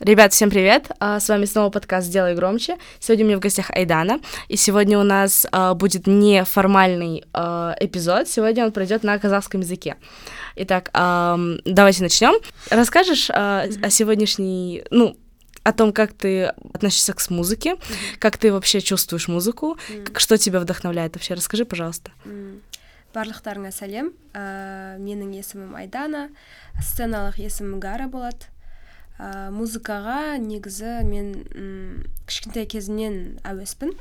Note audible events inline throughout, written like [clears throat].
Ребят, всем привет! А, С вами снова подкаст «Сделай громче». Сегодня у меня в гостях Айдана, и сегодня у нас а, будет неформальный а, эпизод. Сегодня он пройдет на казахском языке. Итак, ам, давайте начнем. Расскажешь а, о сегодняшней, ну, о том, как ты относишься к музыке, как ты вообще чувствуешь музыку, как- что тебя вдохновляет вообще. Расскажи, пожалуйста. М, барлықтарыңа сәлем ә, менің есімім айдана сценалық есімім гара болады ә, музыкаға негізі мен м, кішкентай кезімнен әуеспін.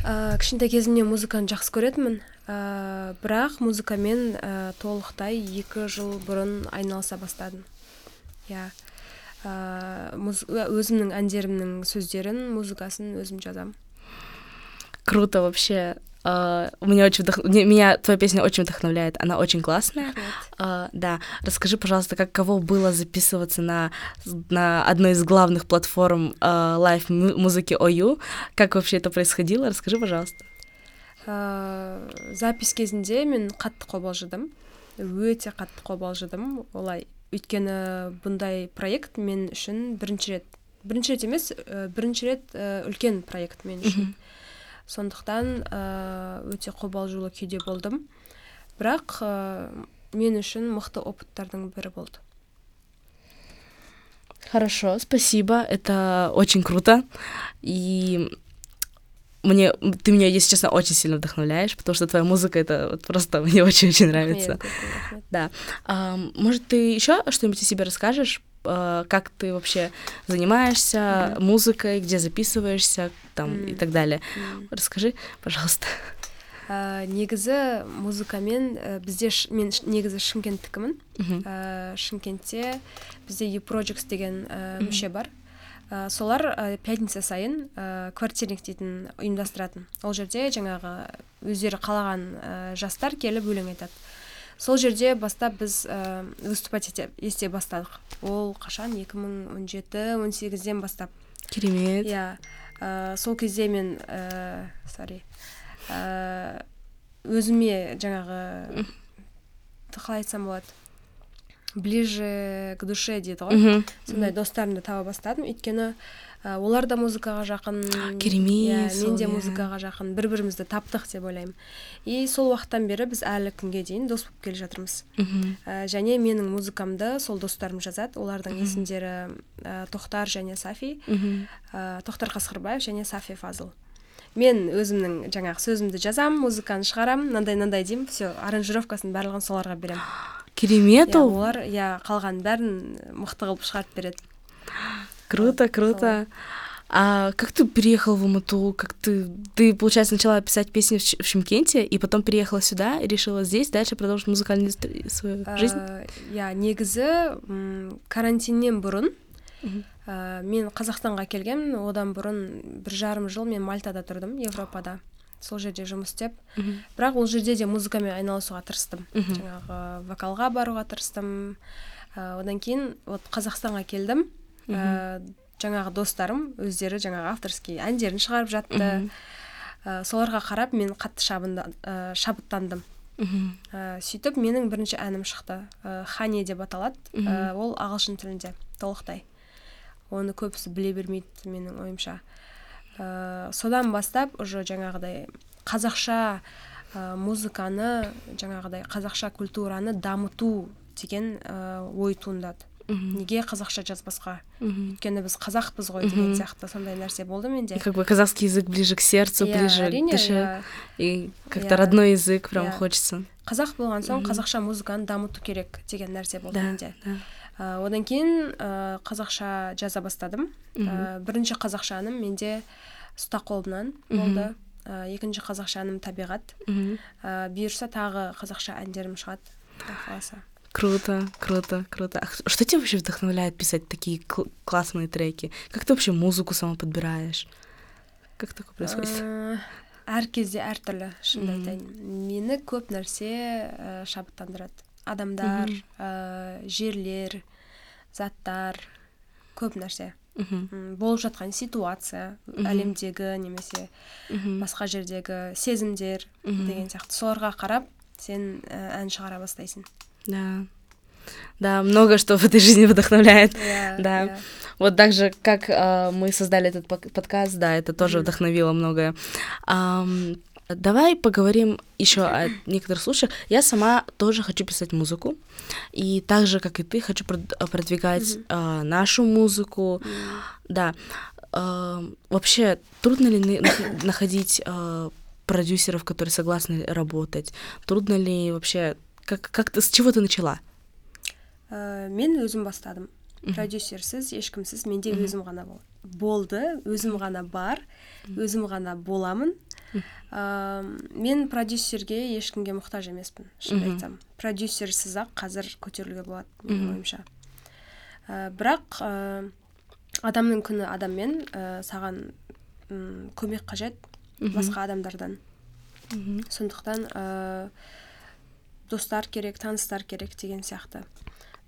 Ә, кішкентай кезімнен музыканы жақсы көретінмін. Ә, бірақ музыкамен ә, толықтай екі жыл бұрын айналыса бастадым. Иә. Өзімнің әндерімнің сөздерін музыкасын өзім жазамын. Круто вообще. А, Меня очень вдох... меня твоя песня очень вдохновляет. Она очень классная. А, да, расскажи, пожалуйста, как кого было записываться на, на одной из главных платформ а, лайв му- музыки ОЮ? Как вообще это происходило? Расскажи, пожалуйста. ә, запись кезінде мен қатты қобалжыдым өте қатты қобалжыдым олай өйткені бұндай проект мен үшін бірінші рет бірінші рет емес бірінші рет үлкен проект мен үшін сондықтан ә, өте қобалжулы күйде болдым бірақ ә, мен үшін мықты опыттардың бірі болды Хорошо, спасибо, это очень круто. И мне, ты меня, если честно, очень сильно вдохновляешь, потому что твоя музыка это вот просто мне очень-очень нравится. Рахмет, рахмет. Да. А, может, ты еще что-нибудь о себе расскажешь? А, Как ты вообще занимаешься Мгм. музыкой, где записываешься, там и М. так далее? М. Расскажи, пожалуйста. ә, негізі музыкамен ә, бізде ш- мен ш- негізі шымкенттікімін ә, шымкентте бізде епроджекс деген ә, Мгм. мүше бар ә, солар ә, пятница сайын ә, квартирник дейтін ұйымдастыратын ол жерде жаңағы өздері қалаған ә, жастар келіп өлең айтады сол жерде бастап біз ә, выступать ете, ете бастадық. Ол қашан? 2017-18-ден бастап. Керемет. иә. Ә, сол кезде мен ә, sorry ә, өзіме жаңағы қалай айтсам болады? Ближе к душе дейді ғой. Сондай достарымды таба бастадым. Өйткені олар да музыкаға жақын. Керемет иә, мен де иә. музыкаға жақын. Бір бірімізді таптық деп ойлаймын. И сол уақыттан бері біз әлі күнге дейін дос болып келе жатырмыз. Ә, және менің музыкамды сол достарым жазады. Олардың есімдері ә, тоқтар және сафи. Ә, тоқтар қасқырбаев және сафи фазыл. Мен өзімнің жаңағы сөзімді жазамын музыканы шығарамын. Мынандай мынандай деймін. Все аранжировкасын барлығын соларға беремін. [gasps] Керемет иә, ол. олар иә қалған бәрін мықты қылып шығарып береді. Круто, круто. А как ты переехал в Алмату? Как ты, ты, получается, начала писать песни в, Ш- в Шымкенте и потом переехала сюда и решила здесь дальше продолжить музыкальную свою жизнь? Иә негізі карантиннен бұрын. Мен қазақстанға келгенмін. Одан бұрын бір жарым жыл мен мальтада тұрдым европада. Сол жерде жұмыс істеп. Бірақ ол жерде де музыкамен айналысуға тырыстым. Жаңағы вокалға баруға тырыстым. Одан кейін вот қазақстанға келдім. Ә, жаңағы достарым өздері жаңағы авторский әндерін шығарып жатты. Ә, соларға қарап мен қатты шабында, ә, шабыттандым. Ә, сөйтіп менің бірінші әнім шықты. Ә, хани деп аталады. Ә, ол ағылшын тілінде толықтай. Оны көбісі біле бермейді менің ойымша. Ә, содан бастап уже жаңағыдай қазақша ә, музыканы жаңағыдай қазақша культураны дамыту деген ә, ой туындады. Мгм. неге қазақша жазбасқа Мгм. өйткені біз қазақпыз ғой деген сияқты сондай нәрсе болды менде как бы казахский язык ближе к сердцу, Иә, ближе к душе. иә. И как-то Иә. родной язык прям хочется. қазақ болған соң қазақша музыканы дамыту керек деген нәрсе болды менде. Ә, одан кейін ә, қазақша жаза бастадым ә, бірінші қазақша әнім менде ұста қолымнан болды ә, екінші қазақша әнім табиғат ә, бұйырса тағы қазақша әндерім шығады құдай қаласа Круто, круто, круто. А что тебя вообще вдохновляет писать такие кл- классные треки? Как ты вообще музыку сама подбираешь? Как такое происходит? Әр кезде әртүрлі шынымды айтайын мені көп нәрсе ә, шабыттандырады адамдар ә, жерлер заттар көп нәрсе Мгм. М, болып жатқан ситуация әлемдегі немесе басқа жердегі сезімдер деген сияқты соларға қарап сен ә, ән шығара бастайсың Да. Да, много что в этой жизни вдохновляет. иә [laughs] Да. иә. Вот так же, как а, мы создали этот подкаст, да, это тоже Мгм. вдохновило многое. Ам, давай поговорим еще о [clears throat] некоторых случаях. Я сама тоже хочу писать музыку, и так же, как и ты, хочу прод- продвигать Мгм. а, нашу музыку. М, Да. Ам, вообще, трудно ли на- нах- находить а, продюсеров, которые согласны работать? Трудно ли вообще... Как, как ты, с чего ты начала? ә, мен өзім бастадым. Продюсерсіз ешкімсіз менде өзім ғана бол болды өзім ғана бар өзім ғана боламын. Ә, мен продюсерге ешкімге мұқтаж емеспін шынымды айтсам. Продюсерсіз ақ қазір көтерілуге болады менің ойымша. Ә, бірақ ә, адамның күні адаммен ә, саған көмек қажет басқа адамдардан. Сондықтан ә, достар керек таныстар керек деген сияқты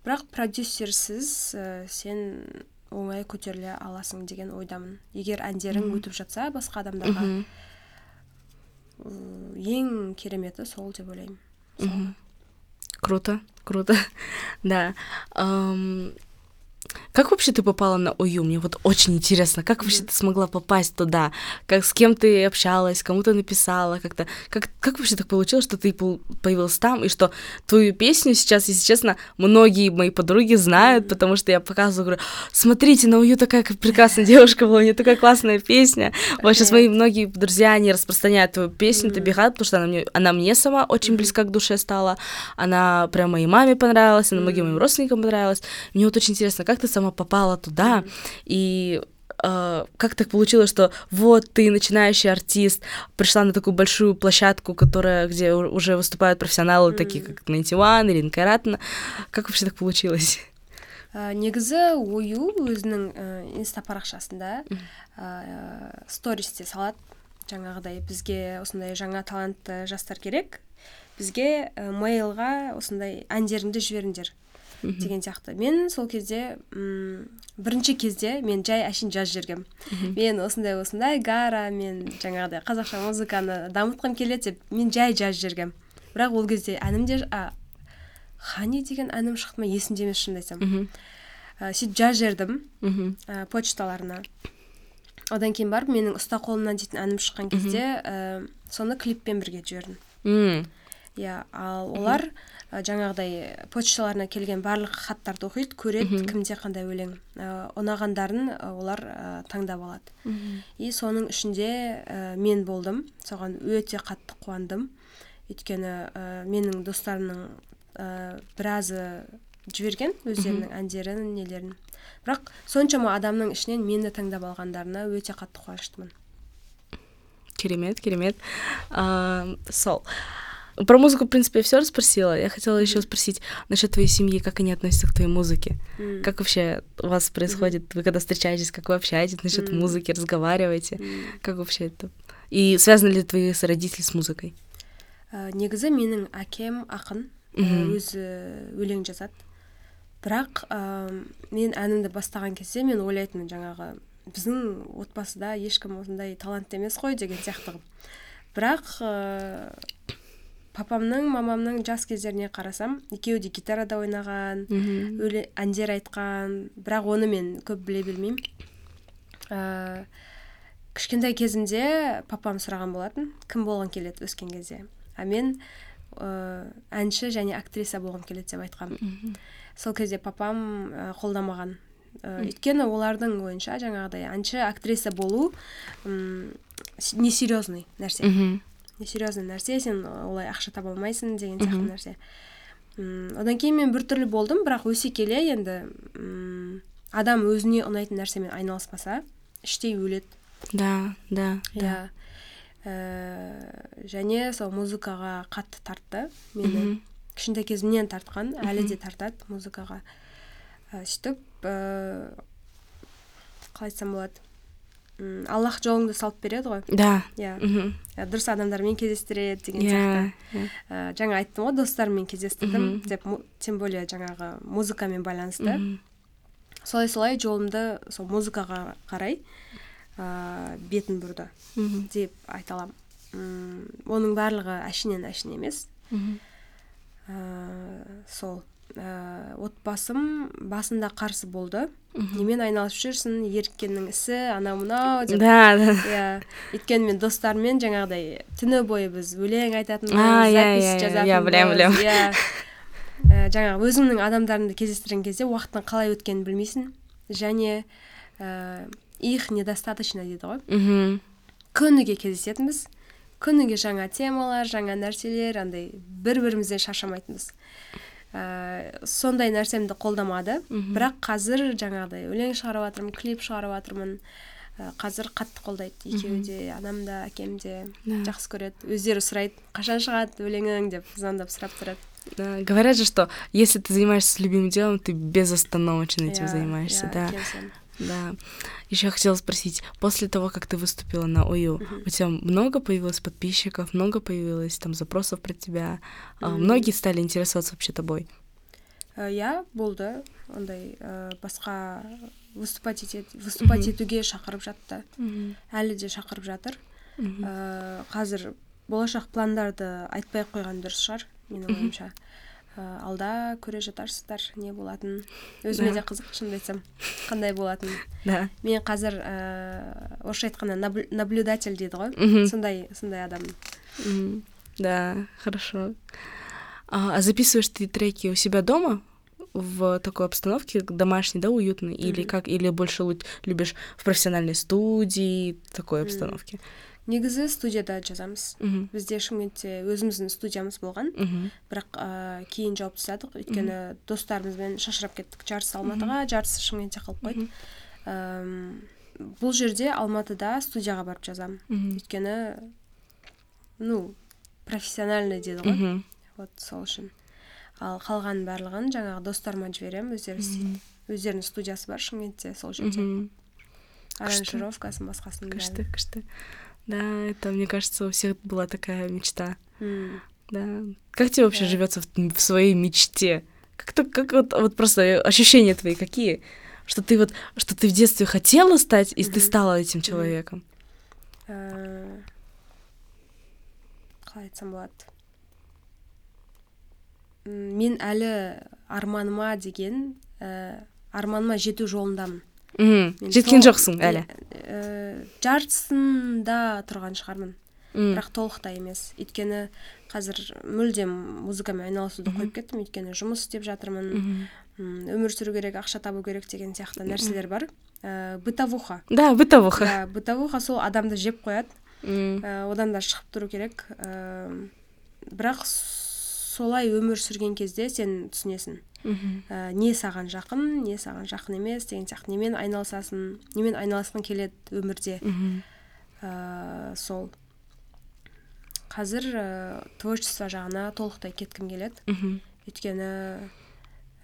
бірақ продюсерсіз ә, сен оңай көтеріле аласың деген ойдамын егер әндерің өтіп жатса басқа адамдарға ең кереметі сол деп ойлаймын. Круто, круто. [laughs] Да. Как вообще ты попала на ОЮ? Мне вот очень интересно, как вообще ты смогла попасть туда? Как с кем ты общалась, кому ты написала, как-то как как вообще так получилось, что ты появилась там и что твою песню сейчас, если честно, многие мои подруги знают, потому что я показываю, говорю, смотрите, на ОЮ такая прекрасная девушка была, у нее такая классная песня. Вот сейчас мои многие друзья они распространяют твою песню, ты Мгм. бегат, потому что она мне она мне сама очень близка к душе стала, она прям моей маме понравилась, она многим моим родственникам понравилась. Мне вот очень интересно, как ты сама попала туда, и э, как так получилось, что вот ты начинающий артист, пришла на такую большую площадку, которая, где уже выступают профессионалы, такие Мгм. как Найти Уан или Кайратна. Как вообще так получилось? негізі ою өзінің инста парақшасында ә, стористе салады жаңағыдай бізге осындай жаңа талантты жастар керек бізге мейлға осындай әндеріңді жіберіңдер. Деген сияқты. Мен сол кезде м, бірінші кезде мен жай әшейін жазып жібергем Мгм. мен осындай осындай гара мен жаңағыдай қазақша музыканы дамытқым келеді деп мен жай жазып жібергем бірақ ол кезде әнім де а, хани деген әнім шықты ма? есімде емес шынымды айтсам. Ә, сөйтіп жазып жібердім ә, почталарына. Одан кейін барып менің ұста қолымнан дейтін әнім шыққан кезде ә, соны клиппен бірге жібердім. М. иә ал олар ә, жаңағыдай почталарына келген барлық хаттарды оқиды көреді кімде қандай өлең ә, ұнағандарын ә, олар ә, таңдап алады. И соның ішінде ә, мен болдым. Соған өте қатты қуандым. Өйткені ә, менің достарымның ә, біразы жіберген өздерінің әндерін нелерін. Бірақ соншама адамның ішінен мені таңдап алғандарына өте қатты қуаныштымын. Керемет, керемет. А, Сол. Про музыку, в принципе, я все расспросила. Я хотела еще спросить насчет твоей семьи, как они относятся к твоей музыке. М, Как вообще у вас происходит? Вы когда встречаетесь, как вы общаетесь насчет Мгм. музыки, разговариваете? м. Как вообще это? И связаны ли твои с- родители с музыкой? ә, негізі менің әкем ақын ә, Мгм. өзі өлең жазады бірақ ә, мен әнімді бастаған кезде мен ойлайтынмын жаңағы біздің отбасыда ешкім осындай талантты емес қой деген сияқты қылып бірақ ә, папамның мамамның жас кездеріне қарасам екеуі де гитарада ойнаған өле, әндер айтқан бірақ оны мен көп біле білмеймін ә, кішкентай кезімде папам сұраған болатын кім болғың келеді өскен кезде? А мен ә, әнші және актриса болғым келеді деп айтқанмын сол кезде папам ә, қолдамаған. Ә, өйткені олардың ойынша жаңағыдай әнші актриса болу м, несерьезный нәрсе. Несерьезный нәрсе сен олай ақша таба алмайсың деген сияқты нәрсе. М, одан кейін мен біртүрлі болдым бірақ өсе келе енді м, адам өзіне ұнайтын нәрсемен айналыспаса іштей өледі. Да, да, да. иә. Ә, және сол музыкаға қатты тартты мені. Кішкентай кезімнен тартқан әлі де тартады музыкаға. Ә, сөйтіп ә, қалай айтсам болады? Аллах жолыңды салып береді ғой. Да. иә. Ә, дұрыс адамдармен кездестіреді деген Иә, сияқты. иә. ә, жаңа айттым ғой достарыммен кездестірдім. Деп тем более жаңағы музыкамен байланысты. Солай солай жолымды сол музыкаға қарай ә, бетін бұрды деп айта аламын. Оның барлығы әшінен әшін емес. Ә, сол. Ә, отбасым басында қарсы болды. Немен айналысып жүрсің еріккеннің ісі анау мынау деп. Да да. Иә өйткені мен достарыммен жаңағыдай түні бойы біз өлең А, айтатынбыз иә, запись иә, иә, жазатынбыз иә, білем, білем. иә. Ә, жаңағы өзіңнің адамдарыңды кездестірген кезде уақыттың қалай өткенін білмейсің. Және ә, их недостаточно дейді ғой. Мхм күніге кездесетінбіз. Күніге жаңа темалар жаңа нәрселер андай бір бірімізден шаршамайтынбыз. Ә, сондай нәрсемді қолдамады. Бірақ қазір жаңағыдай өлең шығарып жатырмын клип шығарып жатырмын ә, қазір қатты қолдайды екеуі де анам да әкем де. Да. жақсы көреді. Өздері сұрайды қашан шығады өлеңің? деп звондап сұрап тұрады. Да, говорят же, что если ты занимаешься любимым делом, ты безостановочно этим Иә, занимаешься, иә, да. Да. Еще я хотела спросить, после того, как ты выступила на ОЮ, у тебя много появилось подписчиков, много появилось там запросов про тебя, многие стали интересоваться вообще тобой. Ә, иә болды ондай ә, басқа выступать выступать етуге шақырып жатты. Әлі де шақырып жатыр. Ә, қазір болашақ пландарды айтпай ақ қойған дұрыс шығар менің ойымша. алда көре жатарсыздар не болатынын өзіме Да. де қызық шынымды айтсам қандай болатынын Да. мен қазір ә, орысша айтқанда наблю- наблюдатель дейді ғой Мгм. сондай сондай адаммын Мгм. Да, хорошо. А, а записываешь ты треки у себя дома? в такой обстановке домашней, да, уютной, или Мгм. как, или больше лу- любишь в профессиональной студии, такой Мгм. обстановке? Негізі студияда жазамыз. Мгм. бізде шымкентте өзіміздің студиямыз болған. Мгм. бірақ ә, кейін жауып тастадық. Өйткені достарымызбен шашырап кеттік. Жартысы алматыға жартысы шымкентте қалып қойды Әм, бұл жерде алматыда студияға барып жазамын. Өйткені ну профессиональный дейді ғой. Вот сол үшін. Ал қалғанын барлығын жаңағы достарыма жіберемін. Өздері істейді. Өздерінің студиясы бар шымкентте сол жерде. Аранжировкасын басқасын Кышты, кышты. Да, это, мне кажется, у всех была такая мечта. Да. Как тебе вообще живется в, в своей мечте? Как, то, как вот, вот просто ощущения твои какие? Что ты вот, что ты в детстве хотела стать, и ты стала этим человеком. Қалай айтсам болады мен әлі арманыма деген ә, арманыма жету жолындамын Мен жеткен жоқсың әлі. жартысында тұрған шығармын. Бірақ толықтай емес. Өйткені қазір мүлдем музыкамен айналысуды қойып кеттім. Өйткені жұмыс істеп жатырмын. Өмір сүру керек ақша табу керек деген сияқты нәрселер бар. Ә, бытовуха. Да бытовуха. Иә бытовуха сол адамды жеп қояды. М. ә, одан да шығып тұру керек. Ә, бірақ солай өмір сүрген кезде сен түсінесің. Ә, не саған жақын не саған жақын емес деген сияқты. Немен айналысасың немен айналысқың келеді өмірде. Ә, сол. Қазір ә, творчество жағына толықтай кеткім келеді. Мгм. өйткені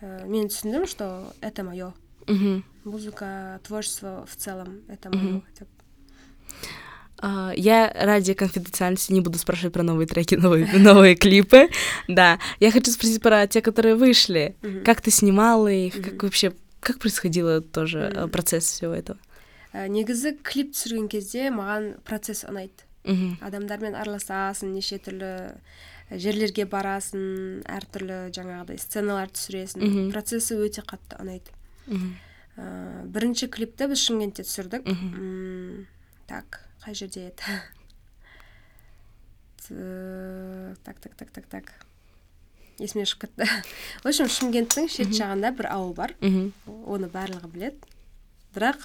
ә, мен түсіндім что это мое Мгм. музыка творчество в целом это мое деп Я ради конфиденциальности не буду спрашивать про новые треки, новые, [laughs] новые клипы. Да, я хочу спросить про те, которые вышли. Мгм. Как ты снимала их? Мгм. Как вообще, как происходило тоже э, Мгм. процесс всего этого? ә, негізі клип түсірген кезде маған процесс ұнайды Мгм. адамдармен араласасың неше түрлі жерлерге барасың әртүрлі жаңағыдай сценалар түсіресің Мгм. процесі өте қатты ұнайды Мгм. ә, бірінші клипті біз шымкентте түсірдік так қай жерде еді так так так так так. Есімнен шығып кетті в общем шымкенттің шет жағында бір ауыл бар. Оны барлығы біледі. Бірақ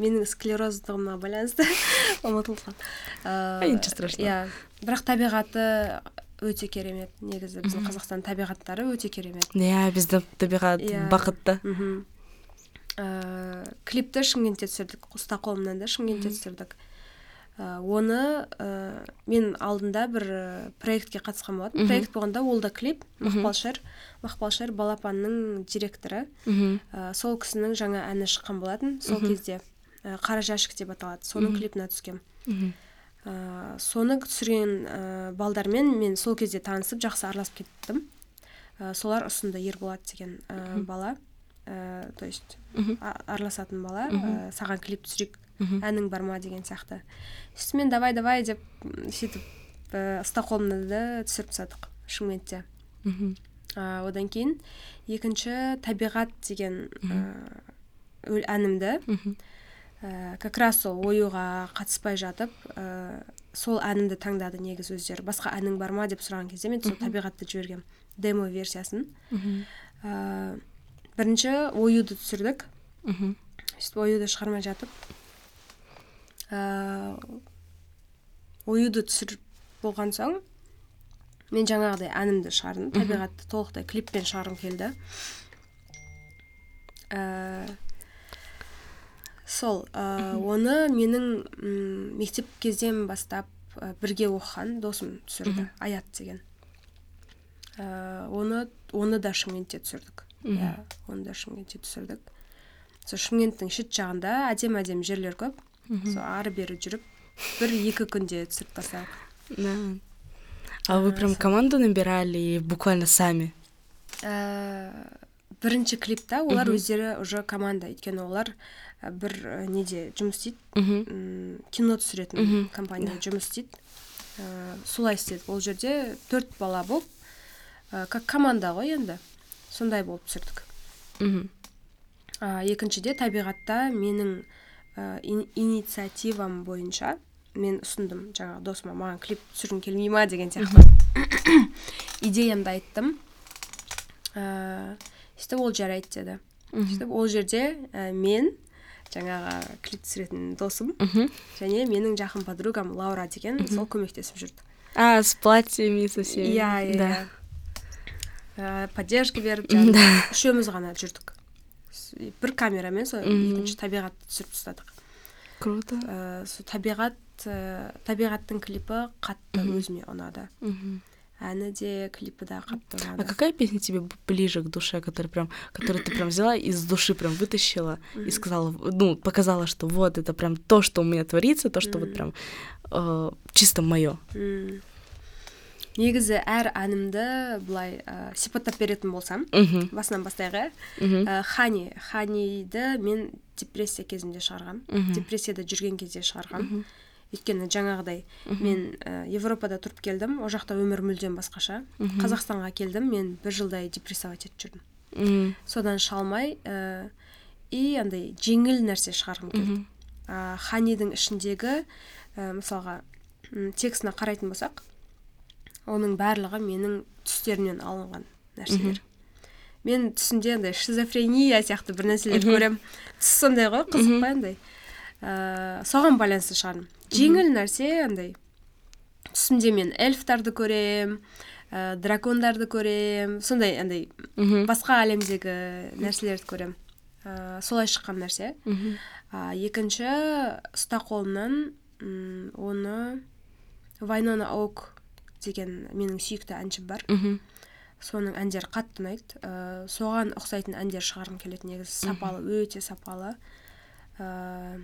менің склероздығыма байланысты [laughs] ұмытылып қалды Ә, ничего страшного. иә. Бірақ табиғаты өте керемет. Негізі біздің қазақстан табиғаттары өте керемет. Иә, біздің табиғат Иә. бақытты. мхм ә, клипті шымкентте түсірдік стокгольмнан да шымкентте түсірдік. Оны ә, мен алдында бір ә, проектке қатысқан болатынмын. Проект болғанда ол да клип. Мгм. мақпалшар мақпалшар балапанның директоры. Ә, сол кісінің жаңа әні шыққан болатын. Сол кезде ә, қара жәшік деп аталады. Соның клипіне түскем Мгм. ә, соны түсірген ә, балдармен мен сол кезде танысып жақсы араласып кеттім. Ә, солар ұсынды ерболат деген ә, бала. Ә, то есть араласатын бала. Ә, саған клип түсірейік. Әнің бар ма? деген сияқты. Үстімен давай давай деп сөйтіп ә, стокгольмда түсіріп тастадық шымкентте. Мгм. ә, одан кейін екінші табиғат деген ә, әнімді мхм ә, как раз сол оюға қатыспай жатып ә, сол әнімді таңдады негізі өздері. Басқа әнің бар ма? деп сұраған кезде мен сол табиғатты жібергенмін демо версиясын. Мхм ә, бірінші оюды түсірдік. Мхм сөйтіп оюды шығармай жатып оюды түсіріп болған соң мен жаңағыдай әнімді шығардым. Табиғатты толықтай клиппен шығарғым келді. Ә, сол ә, оны менің мектеп кезден бастап ә, бірге оқыған досым түсірді. Аят деген. Ә, оны оны да шымкентте түсірдік. Иә оны да шымкентте түсірдік. Сол шымкенттің шет жағында әдемі әдемі жерлер көп. Сол ары бері жүріп бір екі күнде түсіріп тастадық. Да. А вы прям команду набирали буквально сами? ә, бірінші клипта олар өздері уже команда. Өйткені олар ә, бір неде жұмыс істейді. Кино түсіретін компания жұмыс істейді. Солай істедік ол жерде төрт бала болып как команда ғой енді. Сондай болып түсірдік. Мгм. ә, екіншіде табиғатта менің ә, ин- инициативам бойынша мен ұсындым. Жаңағы досыма маған клип түсіргің келмей ма деген сияқты. [coughs] Идеямды айттым. Ә, сөйтіп ол жарайды деді. Сөйтіп ол жерде ә, мен жаңағы клип түсіретін досым және менің жақын подругам лаура деген сол көмектесіп жүрді. А, с платьями со всеми. иә иә Да. иә. Поддержка беріп [laughs] жаңағы үшеуміз ғана жүрдік. бір камерамен сол Мгм. екінші табиғатты түсіріп тастадық Круто. ә, сол табиғат ә, табиғаттың клипі қатты өзіме ұнады Мгм. әні де клипі де қатты А ұнады какая песня тебе б- ближе к душе, которая прям, которую ты прям взяла и из души прям вытащила и сказала, ну, показала, что вот это прям то, что у меня творится, то, что вот прям э, чисто мое. Негізі әр әнімді былай ә, сипаттап беретін болсам Мгм. басынан бастайық иә. Ә, хани. Ханиді мен депрессия кезінде шығарғам Мгм. депрессияда жүрген кезде шығарғам өйткені жаңағыдай мен ә, европада тұрып келдім ол жақта өмір мүлдем басқаша. Қазақстанға келдім мен бір жылдай депрессовать етіп жүрдім. Содан шалмай ә, и андай жеңіл нәрсе шығарғым келді. Ә, ханидің ішіндегі ә, мысалға текстіне қарайтын болсақ оның барлығы менің түстерімнен алынған нәрселер. Мен түсінде андай шизофрения сияқты бір нәрселер көремін. Түс сондай ғой қызық па андай? Ә, соған байланысты шығардым жеңіл нәрсе андай. Түсімде мен эльфтарды көрем ә, дракондарды көрем сондай андай басқа әлемдегі нәрселерді көрем ә, солай шыққан нәрсе. А, екінші ұста қолымнан оны вайнона ок деген менің сүйікті әншім бар Мгм. соның әндері қатты ұнайды ә, соған ұқсайтын әндер шығарғым келеді негізі сапалы өте сапалы ә,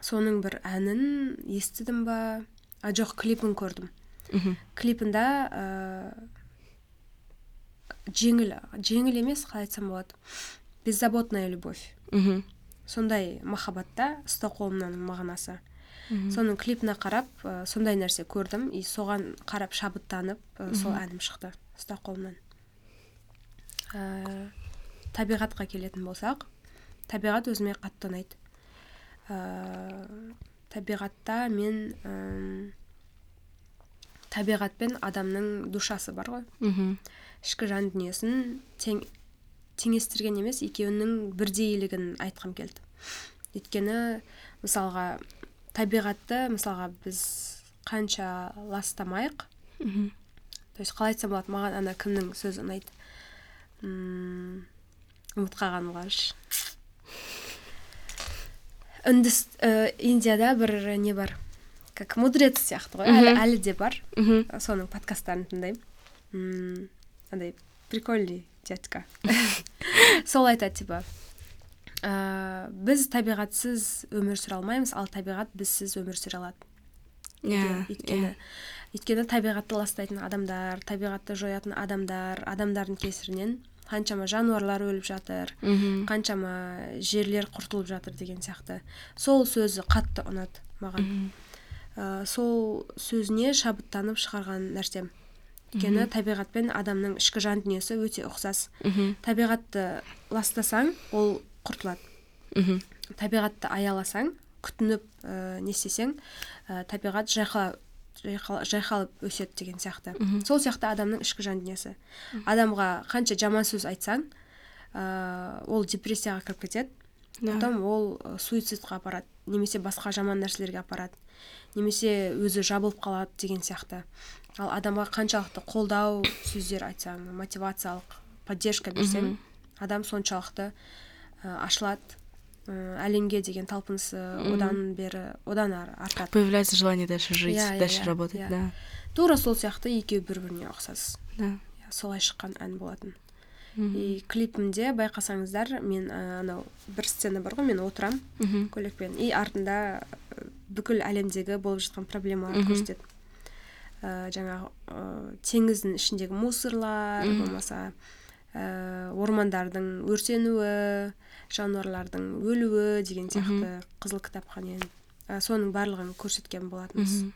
соның бір әнін естідім ба а жоқ клипін көрдім Мгм. клипінде ә, жеңіл жеңіл емес қалай айтсам болады беззаботная любовь Мгм. сондай махаббатта ұста қолымнан мағынасы. Соның клипіне қарап ә, сондай нәрсе көрдім. И соған қарап шабыттанып ә, сол әнім шықты ұста қолымнан ә, табиғатқа келетін болсақ табиғат өзіме қатты ұнайды. Ә, табиғатта мен м, табиғат пен адамның душасы бар ғой. Мгм. ішкі жан дүниесін тең, теңестірген емес екеуінің бірдейлігін айтқым келді. Өйткені мысалға табиғатты мысалға біз қанша ластамайық. Мгм. то есть қалай айтсам болады маған ана кімнің сөзі ұнайды М, ұмытып қалғаным қарашы үндіс ә, индияда бір не бар? Как мудрец сияқты ғой. Әлі, әлі де бар. Мгм. соның подкасттарын тыңдаймын. М, андай прикольный дядька [laughs] сол айтады типа ә, біз табиғатсыз өмір сүре алмаймыз ал табиғат бізсіз өмір сүре алады. Иә, өйткені өйткені табиғатты ластайтын адамдар табиғатты жоятын адамдар адамдардың кесірінен қаншама жануарлар өліп жатыр Мгм. қаншама жерлер құртылып жатыр деген сияқты. Сол сөзі қатты ұнады маған. Мгм. ә, сол сөзіне шабыттанып шығарған нәрсем. Өйткені табиғат пен адамның ішкі жан дүниесі өте ұқсас. Мхм табиғатты ластасаң ол құртылады. Мхм. Табиғатты аяласаң күтініп ә, не істесең ә, табиғат жайқала жайқалып өседі деген сияқты. Мгм. сол сияқты адамның ішкі жан дүниесі. Адамға қанша жаман сөз айтсаң ә, ол депрессияға кіріп кетеді. Да. потом ол суицидқа апарады немесе басқа жаман нәрселерге апарады немесе өзі жабылып қалады деген сияқты. Ал адамға қаншалықты қолдау сөздер айтсаң мотивациялық поддержка берсең адам соншалықты ашылады. Ә, әлемге деген талпынысы одан бері одан ары артады. Появляется желание дальше жить, Иә, иә, дальше иә, работать, иә. да. тура сол сияқты екеуі бір біріне ұқсас. Да. Солай шыққан ән болатын. И клипімде байқасаңыздар мен анау бір сцена бар ғой мен отырам Мгм. көйлекпен и артында ә, бүкіл әлемдегі болып жатқан проблемаларды көрсетеді. Ә, жаңағы ә, теңіздің ішіндегі мусорлар болмаса ормандардың өртенуі жануарлардың өлуі деген сияқты қызыл кітапқа не ә, соның барлығын көрсеткен болатынбыз Мгм.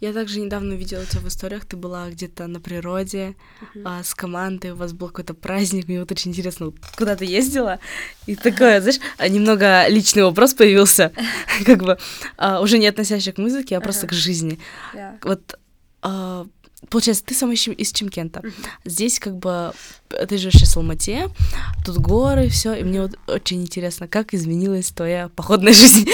Я также недавно видела тебя в историях, ты была где-то на природе а, с командой, у вас был какой-то праздник, мне вот очень интересно, вот куда ты ездила? И такое, знаешь, а, немного личный вопрос появился, [laughs] как бы а, уже не относящий к музыке, а просто Ага. к жизни. Иә. Вот получается, ты сама из. Мгм. Здесь как бы ты живешь в Алмате, тут горы, все, и мне вот очень интересно, как изменилась твоя походная [laughs] жизнь.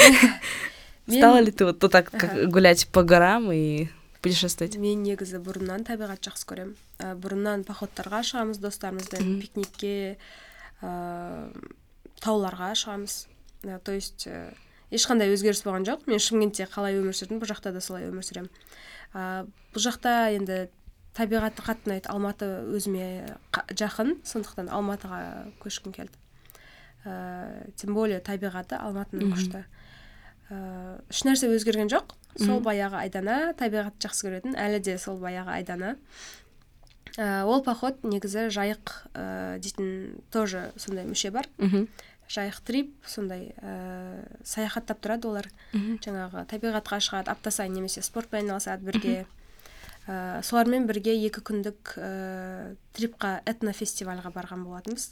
[laughs] Стала ли ты вот, так гулять по горам и путешествовать? мен негізі бұрыннан табиғат жақсы көремін бұрыннан походтарға шығамыз достарымызбен пикникке тауларға шығамыз то есть ә, ешқандай өзгеріс болған жоқ мен шымкентте қалай өмір сүрдім бұл жақта да солай өмір сүремін ә, бұл жақта енді табиғаты қатты ұнайды. Алматы өзіме қа- жақын. Сондықтан алматыға көшкім келді. Ә, тем более табиғаты алматының күшті. Ә, ешнәрсе өзгерген жоқ. Сол баяғы айдана табиғатты жақсы көретін. Әлі де сол баяғы айдана. Ә, ол поход негізі жайық ә, дейтін тоже сондай мүше бар. Мгм. Жайық трип сондай ә, саяхаттап тұрады олар. Жаңағы табиғатқа шығады апта сайын немесе спортпен айналысады бірге. Ә, солармен бірге екі күндік ә, трипқа этнофестивальға барған болатынбыз.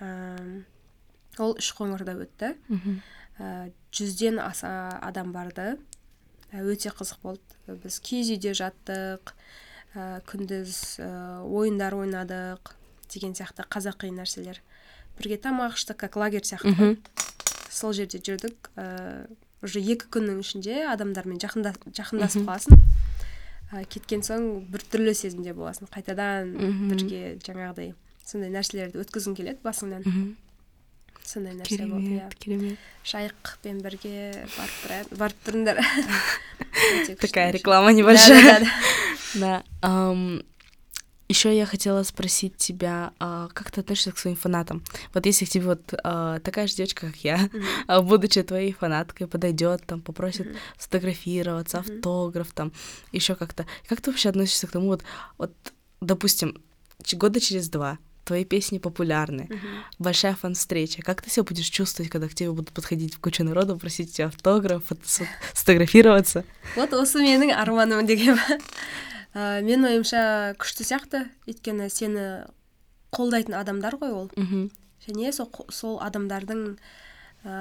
Ә, ол үшқоңырда өтті. Ә, жүзден аса адам барды. Өте қызық болды. Біз киіз үйде жаттық. Ә, күндіз ә, ойындар ойнадық деген сияқты қазақи нәрселер. Бірге тамақ іштік как лагерь сияқты. Ғой. Сол жерде жүрдік. Ә, уже екі күннің ішінде адамдармен жақында, жақындасып қаласың. Ә, кеткен соң біртүрлі сезімде боласың. Қайтадан Мгм. бірге жаңағыдай сондай нәрселерді өткізгің келеді басыңнан. Сондай нәрсе болды иә. Керемет, жайықпен бірге барып барып тұрыңдар. [laughs] Такая реклама небольшая. Да. Еще я хотела спросить тебя, а, как ты относишься к своим фанатам? Вот если к тебе вот а, такая же девочка, как я, [laughs] а, будучи твоей фанаткой, подойдет, там, попросит Мгм. сфотографироваться, Мгм. автограф, там, еще как-то. Как ты вообще относишься к тому, вот, вот допустим, года через два твои песни популярны, Мгм. большая фан-встреча. Как ты себя будешь чувствовать, когда к тебе будут подходить куча народу, просить тебя автограф, фото- сфо- сфотографироваться? вот осы менің арманым деген ә, менің ойымша күшті сияқты өйткені сені қолдайтын адамдар ғой ол Мгм. және сол, сол адамдардың ә,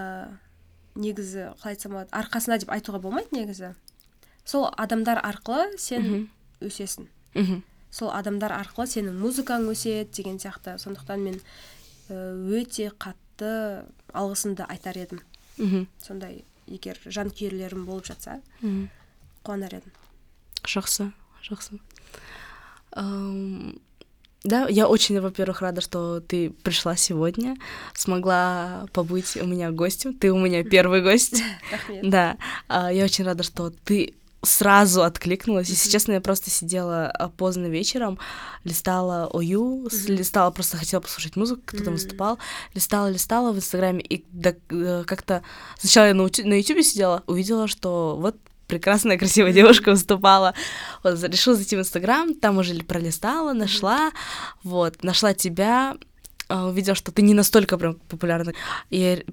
негізі қалай айтсам болады арқасына деп айтуға болмайды негізі сол адамдар арқылы сен Мгм. өсесің Мгм. сол адамдар арқылы сенің музыкаң өседі деген сияқты сондықтан мен ә, өте қатты алғысымды айтар едім Мгм. сондай егер жанкүйерлерім болып жатса Мгм. қуанар едім Жақсы, жақсы. Ам, Да, я очень, во-первых, рада, что ты пришла сегодня, смогла побыть у меня гостем. Ты у меня первый гость. [laughs] Да, а, я очень рада, что ты сразу откликнулась. Если честно, я просто сидела а, поздно вечером, листала ОЮ, листала, просто хотела послушать музыку, кто там выступал, листала, листала в Инстаграме, и э, как-то сначала я на Ютубе сидела, увидела, что вот прекрасная, красивая девушка выступала. Вот, решила зайти в Инстаграм, там уже ли- пролистала, нашла, вот, нашла тебя, а, увидела, что ты не настолько прям популярна. И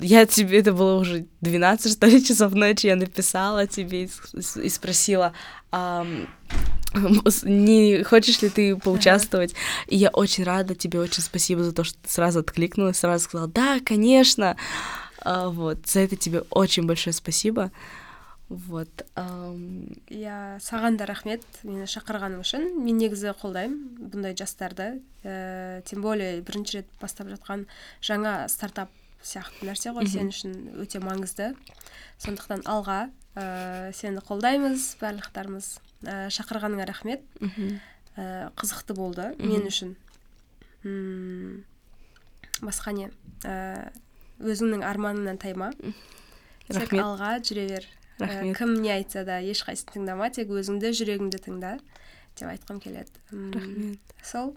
я, тебе, это было уже 12, что ли, часов ночи, я написала тебе и, спросила, не хочешь ли ты поучаствовать? И я очень рада, тебе очень спасибо за то, что ты сразу откликнулась, сразу сказала, да, конечно. А, вот, за это тебе очень большое спасибо. Вот иә саған да рахмет мені шақырғаның үшін. Мен негізі қолдаймын бұндай жастарды. Ә, тем более бірінші рет бастап жатқан жаңа стартап сияқты нәрсе ғой. Сен үшін өте маңызды. Сондықтан алға ә, сені қолдаймыз барлықтарымыз. Ә, шақырғаныңа рахмет. Ә, қызықты болды мен үшін. М басқа не? Ә, өзіңнің арманыңнан тайма. Тек алға жүре бер. рахмет кім не айтса да ешқайсысын тыңдама тек өзіңді жүрегіңді тыңда деп айтқым келеді рахмет сол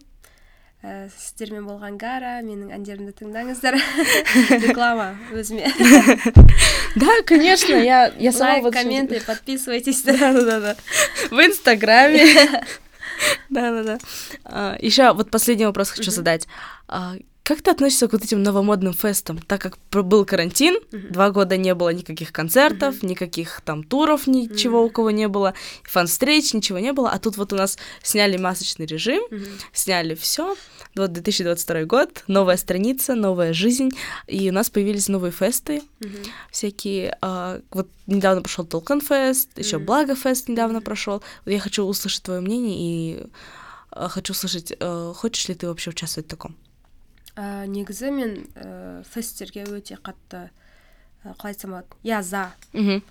ә, сіздермен болған гара менің әндерімді тыңдаңыздар [laughs] реклама өзіме [laughs] да конечно я я сама лайк комменты [laughs] подписывайтесь да да да в инстаграме да да да еще вот последний вопрос хочу задать а, как ты относишься к вот этим новомодным фестам? Так как был карантин, uh-huh. два года не было никаких концертов, uh-huh. никаких там туров, ничего uh-huh. у кого не было, фан-встреч, ничего не было, а тут вот у нас сняли масочный режим, uh-huh. сняли все. Вот 2022 год, новая страница, новая жизнь, и у нас появились новые фесты, uh-huh. всякие. А, вот недавно прошел Толкан фест, еще uh-huh. Благо фест недавно прошел. Я хочу услышать твое мнение и а, хочу услышать, а, хочешь ли ты вообще участвовать в таком? Ә, негізі мен ә, фесттерге өте қатты ә, қалай айтсам болады иә за. Мхм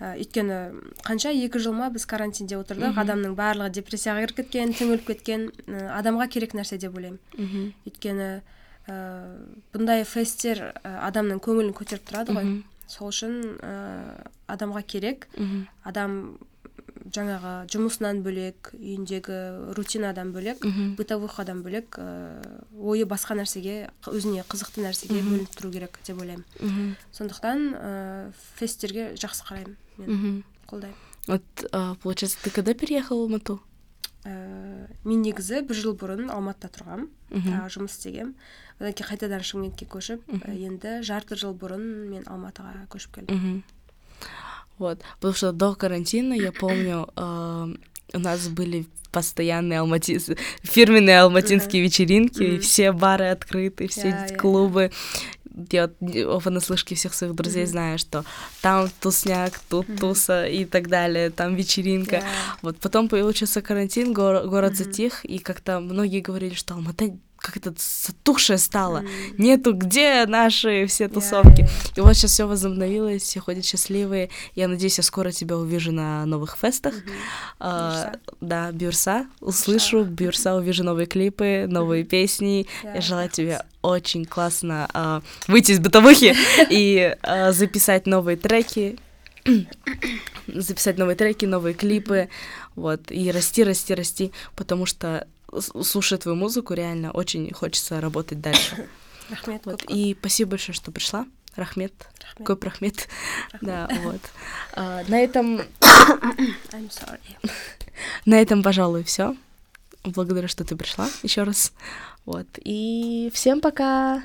ә, өйткені қанша екі жыл ма біз карантинде отырдық адамның барлығы депрессияға кіріп кеткен түңіліп кеткен ә, адамға керек нәрсе деп ойлаймын. Өйткені ә, бұндай фесттер ә, адамның көңілін көтеріп тұрады ғой. Сол үшін ә, адамға керек. Адам жаңағы жұмысынан бөлек үйіндегі рутинадан бөлек бытовухадан бөлек ә, ойы басқа нәрсеге өзіне қызықты нәрсеге бөлініп тұру керек деп ойлаймын. Сондықтан ә, фесттерге жақсы қараймын мен. Қолдаймын. Вот а, получается ты когда переехал в алмату? Ә, мен негізі бір жыл бұрын алматыда тұрғанмын жұмыс істегенмін одан кейін қайтадан шымкентке көшіп енді жарты жыл бұрын мен алматыға көшіп келдім. Вот, потому что до карантина, я помню, [clears throat] э, у нас были постоянные алмати... фирменные алматинские uh-huh. вечеринки, uh-huh. все бары открыты, все yeah, клубы. Yeah. Я понаслышке всех своих друзей uh-huh. знаю, что там тусняк, тут uh-huh. туса и так далее, там вечеринка. Yeah. Вот потом появился карантин, гор- город uh-huh. затих, и как-то многие говорили, что Алмата как-то затухшее стало. Нету где наши все тусовки. Yeah, yeah. И вот сейчас все возобновилось, все ходят счастливые. Я надеюсь, я скоро тебя увижу на новых фестах. Mm-hmm. А, да, Бюрса. Услышу yeah. Бюрса, увижу новые клипы, новые mm-hmm. песни. Yeah, я желаю тебе очень классно а, выйти из бытовухи [laughs] и а, записать новые треки. [clears throat] записать новые треки, новые клипы, вот, и расти, расти, расти, потому что слушая твою музыку, реально очень хочется работать дальше. [coughs] Рахмет. Вот. И спасибо большое, что пришла. Рахмет. Рахмет. Какой прохмет. Да, [coughs] вот. А, на этом... [coughs] I'm sorry. на этом, пожалуй, все. Благодарю, что ты пришла еще раз. Вот. И всем пока.